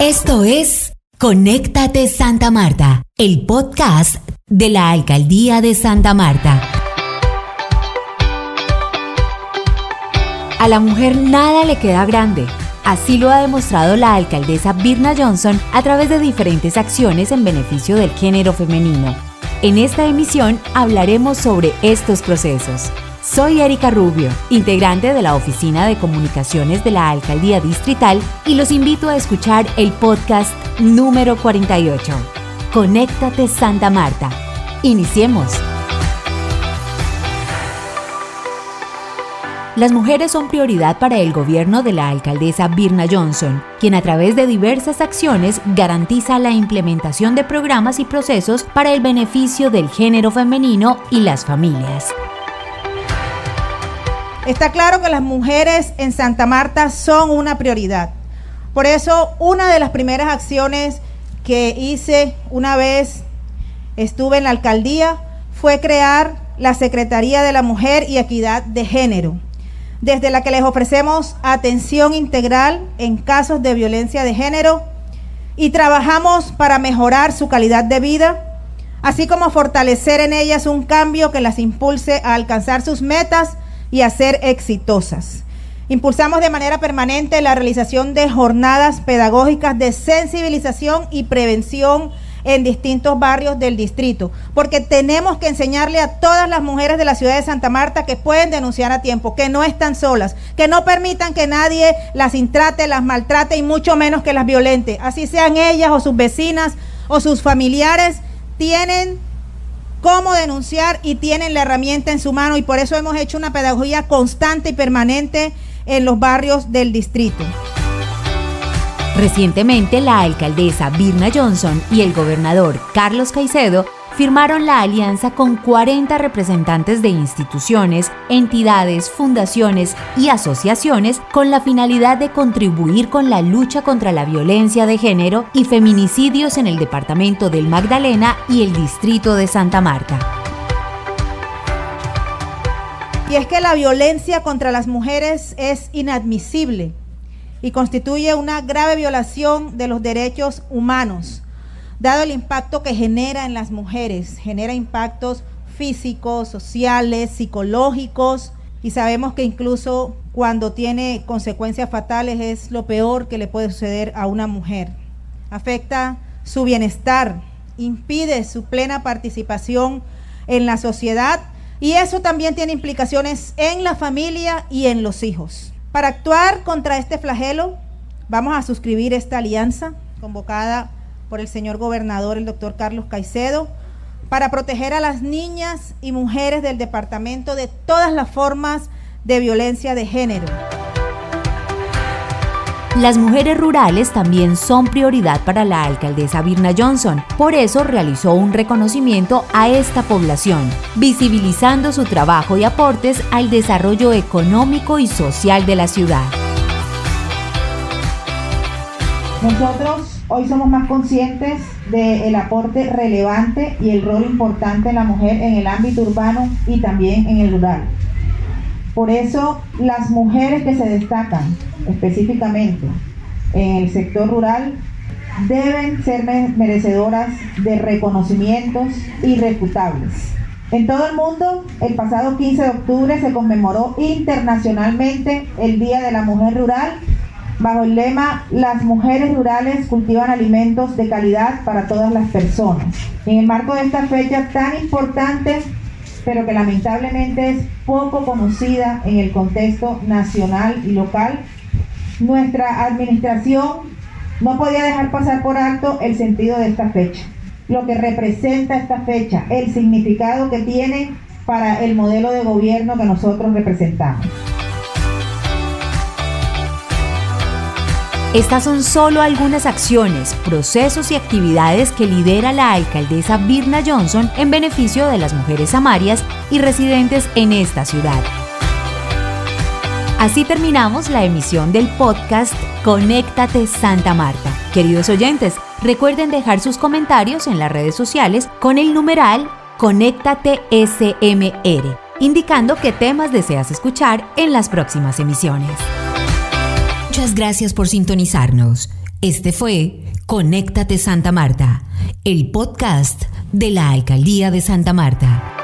Esto es Conéctate Santa Marta, el podcast de la Alcaldía de Santa Marta. A la mujer nada le queda grande. Así lo ha demostrado la alcaldesa Birna Johnson a través de diferentes acciones en beneficio del género femenino. En esta emisión hablaremos sobre estos procesos. Soy Erika Rubio, integrante de la Oficina de Comunicaciones de la Alcaldía Distrital y los invito a escuchar el podcast número 48. Conéctate Santa Marta. Iniciemos. Las mujeres son prioridad para el gobierno de la alcaldesa Birna Johnson, quien a través de diversas acciones garantiza la implementación de programas y procesos para el beneficio del género femenino y las familias. Está claro que las mujeres en Santa Marta son una prioridad. Por eso, una de las primeras acciones que hice una vez estuve en la alcaldía fue crear la Secretaría de la Mujer y Equidad de Género, desde la que les ofrecemos atención integral en casos de violencia de género y trabajamos para mejorar su calidad de vida, así como fortalecer en ellas un cambio que las impulse a alcanzar sus metas y a ser exitosas. Impulsamos de manera permanente la realización de jornadas pedagógicas de sensibilización y prevención en distintos barrios del distrito, porque tenemos que enseñarle a todas las mujeres de la ciudad de Santa Marta que pueden denunciar a tiempo, que no están solas, que no permitan que nadie las intrate, las maltrate y mucho menos que las violente. Así sean ellas o sus vecinas o sus familiares, tienen cómo denunciar y tienen la herramienta en su mano y por eso hemos hecho una pedagogía constante y permanente en los barrios del distrito. Recientemente la alcaldesa Birna Johnson y el gobernador Carlos Caicedo firmaron la alianza con 40 representantes de instituciones, entidades, fundaciones y asociaciones con la finalidad de contribuir con la lucha contra la violencia de género y feminicidios en el departamento del Magdalena y el distrito de Santa Marta. Y es que la violencia contra las mujeres es inadmisible y constituye una grave violación de los derechos humanos dado el impacto que genera en las mujeres, genera impactos físicos, sociales, psicológicos, y sabemos que incluso cuando tiene consecuencias fatales es lo peor que le puede suceder a una mujer. Afecta su bienestar, impide su plena participación en la sociedad y eso también tiene implicaciones en la familia y en los hijos. Para actuar contra este flagelo, vamos a suscribir esta alianza convocada por el señor gobernador, el doctor Carlos Caicedo, para proteger a las niñas y mujeres del departamento de todas las formas de violencia de género. Las mujeres rurales también son prioridad para la alcaldesa Birna Johnson, por eso realizó un reconocimiento a esta población, visibilizando su trabajo y aportes al desarrollo económico y social de la ciudad. Nosotros Hoy somos más conscientes del aporte relevante y el rol importante de la mujer en el ámbito urbano y también en el rural. Por eso las mujeres que se destacan específicamente en el sector rural deben ser merecedoras de reconocimientos irrefutables. En todo el mundo, el pasado 15 de octubre se conmemoró internacionalmente el Día de la Mujer Rural bajo el lema Las mujeres rurales cultivan alimentos de calidad para todas las personas. En el marco de esta fecha tan importante, pero que lamentablemente es poco conocida en el contexto nacional y local, nuestra administración no podía dejar pasar por alto el sentido de esta fecha, lo que representa esta fecha, el significado que tiene para el modelo de gobierno que nosotros representamos. Estas son solo algunas acciones, procesos y actividades que lidera la alcaldesa Birna Johnson en beneficio de las mujeres amarias y residentes en esta ciudad. Así terminamos la emisión del podcast Conéctate Santa Marta. Queridos oyentes, recuerden dejar sus comentarios en las redes sociales con el numeral Conéctate SMR, indicando qué temas deseas escuchar en las próximas emisiones. Muchas gracias por sintonizarnos. Este fue Conéctate Santa Marta, el podcast de la Alcaldía de Santa Marta.